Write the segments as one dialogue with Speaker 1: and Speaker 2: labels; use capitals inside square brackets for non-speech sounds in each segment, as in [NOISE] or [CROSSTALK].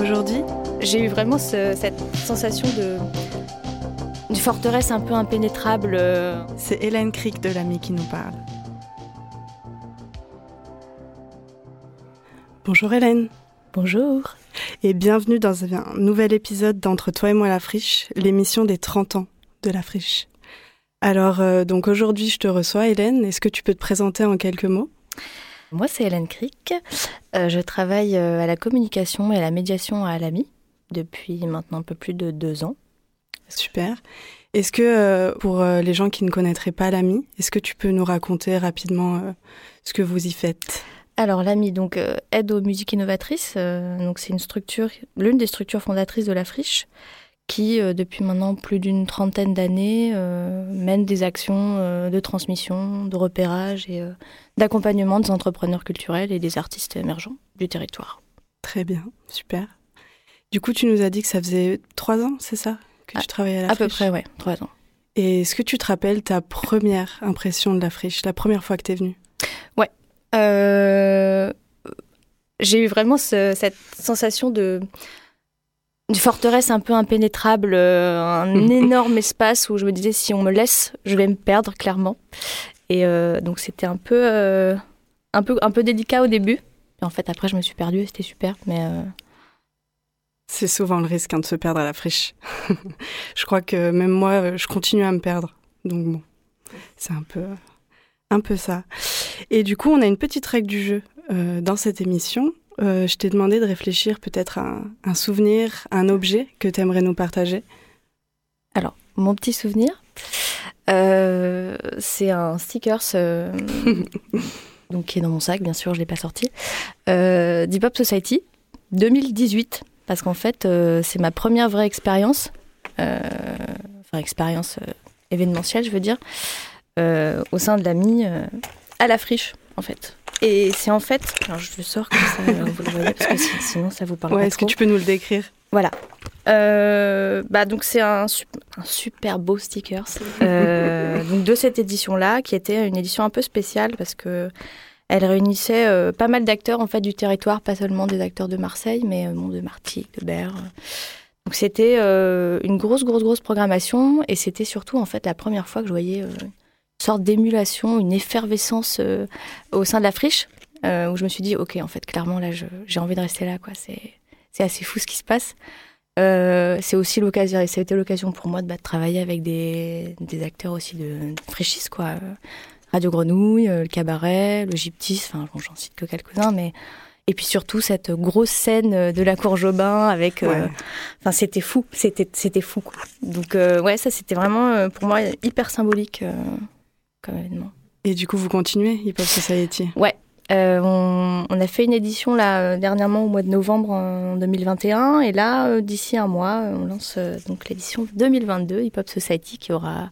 Speaker 1: Aujourd'hui,
Speaker 2: J'ai eu vraiment ce- cette sensation de une forteresse un peu impénétrable. euh,
Speaker 1: c'est Hélène Crick de l'ami qui nous parle.
Speaker 3: Bonjour Hélène
Speaker 2: Bonjour.
Speaker 3: et bienvenue dans un nouvel épisode d'Entre toi et moi la friche, l'émission des 30 ans de la friche. Alors euh, donc aujourd'hui je te reçois Hélène, est-ce que tu peux te présenter en quelques mots?
Speaker 2: Moi, c'est Hélène Crick. Euh, je travaille euh, à la communication et à la médiation à l'AMI depuis maintenant un peu plus de deux ans.
Speaker 3: Super. Est-ce que euh, pour les gens qui ne connaîtraient pas l'AMI, est-ce que tu peux nous raconter rapidement ce que vous y faites?
Speaker 2: Alors l'AMI donc aide aux musiques innovatrices. donc c'est une structure, l'une des structures fondatrices de la friche, qui euh, depuis maintenant plus d'une trentaine d'années euh, mène des actions euh, de transmission, de repérage et d'accompagnement des entrepreneurs culturels et des artistes émergents du territoire.
Speaker 3: Très bien, super. Du coup tu nous as dit que ça faisait trois ans, c'est ça que
Speaker 2: À-
Speaker 3: tu travaillais à la
Speaker 2: À peu
Speaker 3: friche
Speaker 2: près, ouais, trois ans.
Speaker 3: Et est-ce que tu te rappelles ta première impression de la friche, la première fois que tu es venue
Speaker 2: Euh, j'ai eu vraiment ce- cette sensation de une forteresse un peu impénétrable, euh, un [LAUGHS] énorme espace où je me disais si on me laisse, je vais me perdre clairement. Et euh, donc c'était un peu, euh, un peu, un peu délicat au début. Et en fait après je me suis perdue, et c'était super. Mais euh,
Speaker 3: C'est souvent le risque hein, de se perdre à la friche. [LAUGHS] je crois que même moi, je continue à me perdre. Donc bon, c'est un peu, un peu ça. Et du coup, on a une petite règle du jeu dans cette émission. Euh, je t'ai demandé de réfléchir peut-être à un, un souvenir, un objet que tu aimerais nous partager.
Speaker 2: alors mon petit souvenir, euh, c'est un stickers. euh, [LAUGHS] donc qui est dans mon sac, bien sûr, je l'ai pas sorti. Deep Hop Society 2018, parce qu'en fait, c'est ma première vraie expérience, enfin expérience événementielle, je veux dire, au sein de l'AMI à la friche, en fait. Et c'est en fait, alors je le sors comme ça, euh, vous le voyez, parce que si- sinon ça vous parle
Speaker 3: Ouais,
Speaker 2: pas
Speaker 3: est-ce que tu peux nous le décrire?
Speaker 2: Voilà. Euh, bah donc c'est un, sup- un super beau stickers euh, donc de cette édition là qui était une édition un peu spéciale parce que elle réunissait euh, pas mal d'acteurs en fait du territoire pas seulement des acteurs de Marseille mais bon, de Martigues de Berre. Donc c'était une grosse grosse grosse programmation et c'était surtout en fait la première fois que je voyais sorte d'émulation une effervescence euh, au sein de la friche euh, où je me suis dit ok en fait clairement là j'ai envie de rester là quoi c'est assez fou ce qui se passe euh, c'est aussi l'occasion, et ça a été l'occasion pour moi de, bah, de travailler avec des, des acteurs aussi de, de quoi. Radio Grenouille, le Cabaret, le Gyptis, enfin, bon, j'en cite que quelques-uns, mais. Et puis surtout cette grosse scène de la Cour Jobin avec. euh,
Speaker 3: Ouais.
Speaker 2: Enfin, c'était fou, c'était, c'était fou, quoi. Donc, euh, ouais, ça, c'était vraiment, pour moi, hyper symbolique comme événement.
Speaker 3: Et du coup, vous continuez Hip Hop Society
Speaker 2: Euh, on, on a fait une édition là euh, dernièrement au mois de novembre en 2021 et là euh, d'ici un mois on lance donc l'édition 2022 Hip Hop Society qui aura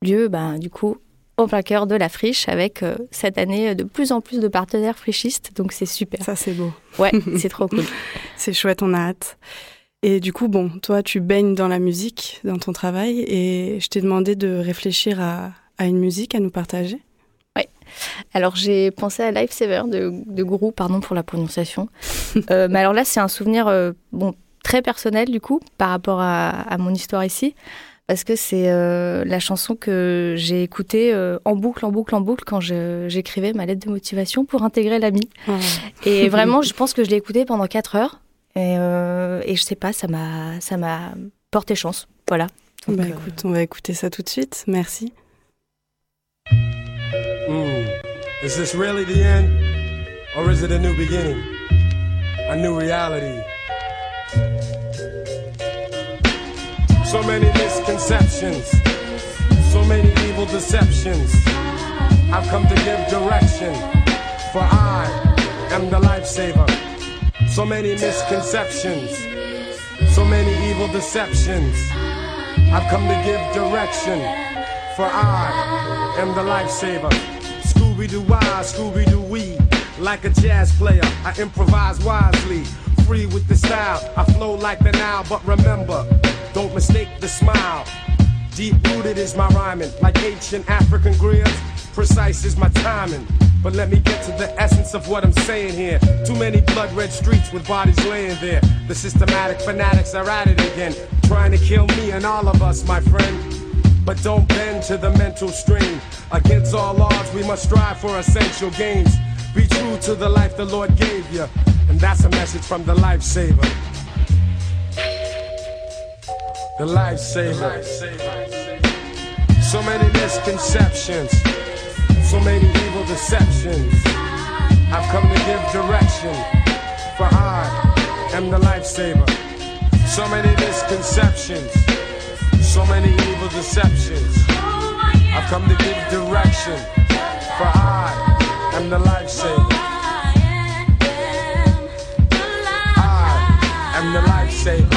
Speaker 2: lieu bah, du coup au plein cœur de la friche avec euh, cette année de plus en plus de partenaires frichistes donc c'est super.
Speaker 3: Ça, c'est beau.
Speaker 2: Ouais, [LAUGHS] c'est trop cool. [LAUGHS]
Speaker 3: C'est chouette, on a hâte. Et du coup, bon, toi, tu baignes dans la musique, dans ton travail, et je t'ai demandé de réfléchir à, à une musique à nous partager?
Speaker 2: Alors j'ai pensé à Lifesaver de, de Gourou, pardon pour la prononciation. [LAUGHS] Euh, mais alors là c'est un souvenir euh, bon très personnel du coup par rapport à, à mon histoire ici. Parce que c'est euh, la chanson que j'ai écoutée en boucle, en boucle, en boucle quand j'écrivais ma lettre de motivation pour intégrer l'ami. Et [LAUGHS] vraiment, je pense que je l'ai écoutée pendant 4 heures. Et, et je sais pas, ça m'a, ça m'a porté chance. Voilà. Donc,
Speaker 3: Bah écoute, on va écouter ça tout de suite. Merci.
Speaker 4: Is this really the end? Or is it a new beginning? A new reality? So many misconceptions, so many evil deceptions. I've come to give direction, for I am the lifesaver. So many misconceptions, so many evil deceptions. I've come to give direction, for I am the lifesaver. Scooby Doo why, Scooby Doo wee. Like a jazz player, I improvise wisely. Free with the style, I flow like the Nile. But remember, don't mistake the smile. Deep rooted is my rhyming, like ancient African griots. Precise is my timing. But let me get to the essence of what I'm saying here. Too many blood red streets with bodies laying there. The systematic fanatics are at it again, trying to kill me and all of us, my friend. But don't bend to the mental strain. Against all odds, we must strive for essential gains. Be true to the life the Lord gave you. And that's a message from the lifesaver. The lifesaver. So many misconceptions. So many evil deceptions. I've come to give direction. For I am the lifesaver. So many misconceptions. So many evil deceptions. I've come to give direction. For I am the lifesaver. I am the lifesaver.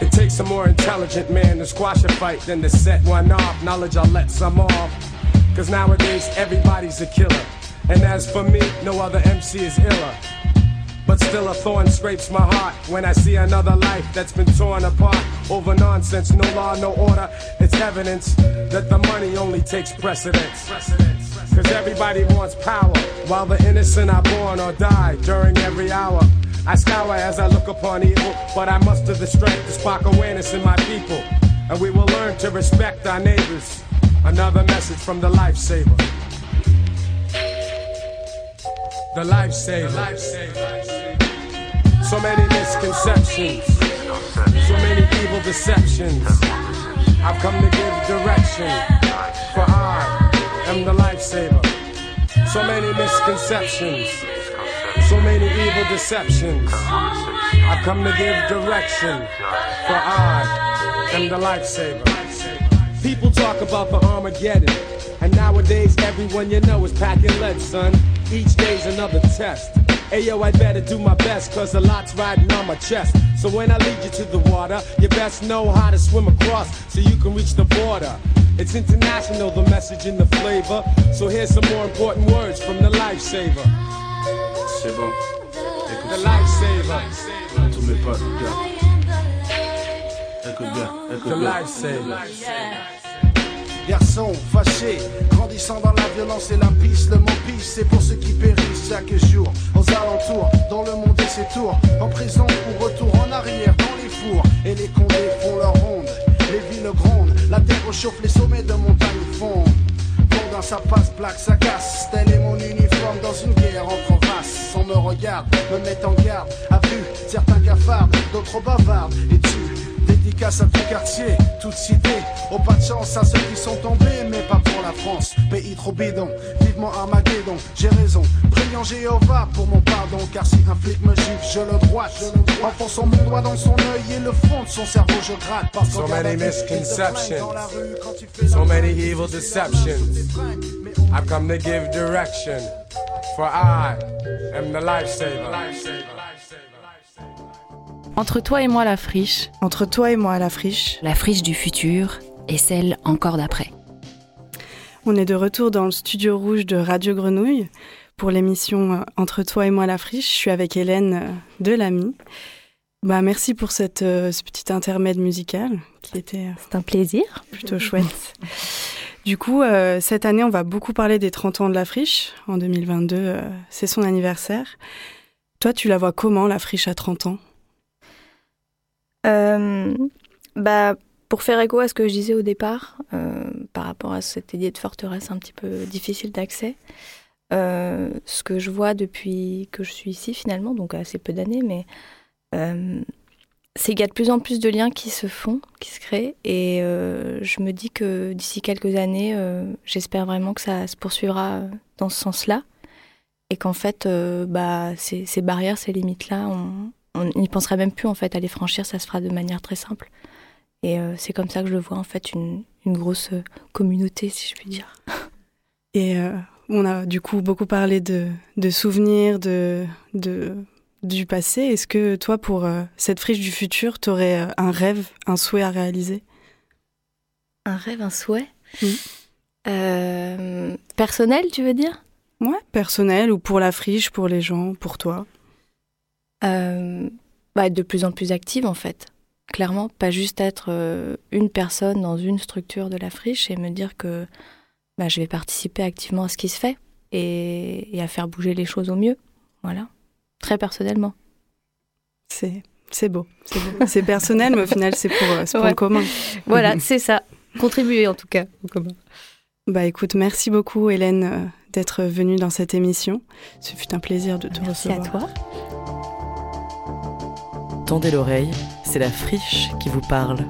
Speaker 4: It takes a more intelligent man to squash a fight than to set one off. Knowledge, I'll let some off. Cause nowadays everybody's a killer. And as for me, no other MC is iller. Still a thorn scrapes my heart when I see another life that's been torn apart over nonsense, no law, no order. It's evidence that the money only takes precedence. Cause everybody wants power while the innocent are born or die during every hour. I scour as I look upon evil, but I muster the strength to spark awareness in my people. And we will learn to respect our neighbors. Another message from the lifesaver. The lifesaver. So many misconceptions, so many evil deceptions. I've come to give direction, for I am the lifesaver. So many misconceptions, so many evil deceptions. I've come to give direction, for I am the lifesaver. People talk about the Armageddon, and nowadays everyone you know is packing lead, son. Each day's another test. Ayo, I better do my best, cause a lot's riding on my chest. So when I lead you to the water, you best know how to swim across so you can reach the border. It's international, the message and the flavor. So here's some more important words from the lifesaver.
Speaker 5: C'est bon.
Speaker 4: The
Speaker 5: Écoute,
Speaker 4: lifesaver.
Speaker 5: tous mes potes, gars. Écoute bien,
Speaker 4: The
Speaker 5: écoute bien.
Speaker 4: lifesaver.
Speaker 6: Garçon fâché, grandissant dans la violence et la pisse, le mot pisse, c'est pour ceux qui périssent chaque jour. Aux alentours, dans le monde et ses tours, en prison ou retour en arrière dans les fours. Et les condés font leur ronde, les villes grondent, la terre chauffe, les sommets de montagne fondent. Dans ça passe, plaque, ça casse. Tel est mon uniforme dans une guerre entre races. On me regarde, me met en garde. A vu certains cafardent, d'autres bavardent. Et tu, dédicace à tout quartier, toute cité. Au pas de chance à ceux qui sont tombés, mais pas pour la France. Pays trop bidon, vivement Armageddon. J'ai raison, priant Jéhovah pour mon pardon. Car si un flic me gifle, je le droite. Enfonçant mon doigt dans son œil et le fond de son cerveau, je gratte. Parce
Speaker 4: So many misconceptions. So many evil deceptions. I've come to give direction, for I am the lifesaver.
Speaker 1: Entre toi et moi la friche,
Speaker 3: Entre toi et moi la friche,
Speaker 7: La friche du futur et celle encore d'après.
Speaker 3: on est de retour dans le studio rouge de Radio Grenouille pour l'émission euh, Entre toi et moi la friche. Je suis avec Hélène euh, Delamy. Bah, merci pour cette, euh, ce petit intermède musical qui était euh,
Speaker 2: C'est un plaisir.
Speaker 3: plutôt chouette. Du coup, euh, cette année, on va beaucoup parler des 30 ans de la friche. En 2022, euh, c'est son anniversaire. Toi, tu la vois comment, la friche à 30 ans?
Speaker 2: Bah, pour faire écho à ce que je disais au départ, euh, par rapport à cette idée de forteresse un petit peu difficile d'accès, euh, ce que je vois depuis que je suis ici finalement, donc assez peu d'années, mais euh, c'est qu'il y a de plus en plus de liens qui se font, qui se créent, et euh, je me dis que d'ici quelques années, euh, j'espère vraiment que ça se poursuivra euh, dans ce sens-là, et qu'en fait, euh, bah, ces, ces barrières, ces limites-là, on, on n'y penserait même plus en fait à les franchir, ça se fera de manière très simple. Et euh, c'est comme ça que je le vois en fait, une, une grosse euh, communauté, si je puis dire. [LAUGHS]
Speaker 3: Et euh, on a du coup beaucoup parlé de, de souvenirs, de, de, du passé. Est-ce que toi, pour euh, cette friche du futur, tu aurais un rêve, un souhait à réaliser?
Speaker 2: Un rêve, un souhait?
Speaker 3: Oui.
Speaker 2: Euh, Personnel, tu veux dire?
Speaker 3: Ouais, personnel ou pour la friche, pour les gens, pour toi?
Speaker 2: Euh, bah, être de plus en plus active en fait. Clairement, pas juste être euh, une personne dans une structure de la friche et me dire que bah, je vais participer activement à ce qui se fait et, et à faire bouger les choses au mieux. Voilà, très personnellement.
Speaker 3: C'est c'est beau, c'est personnel, mais au final, c'est pour, euh, pour
Speaker 2: Ouais.
Speaker 3: le commun.
Speaker 2: Voilà, [LAUGHS] c'est ça. Contribuer en tout cas au commun.
Speaker 3: Bah écoute, merci beaucoup Hélène d'être venue dans cette émission. Ce fut un plaisir de te
Speaker 2: Merci à
Speaker 3: recevoir.
Speaker 2: toi.
Speaker 8: Tendez l'oreille, c'est la friche qui vous parle.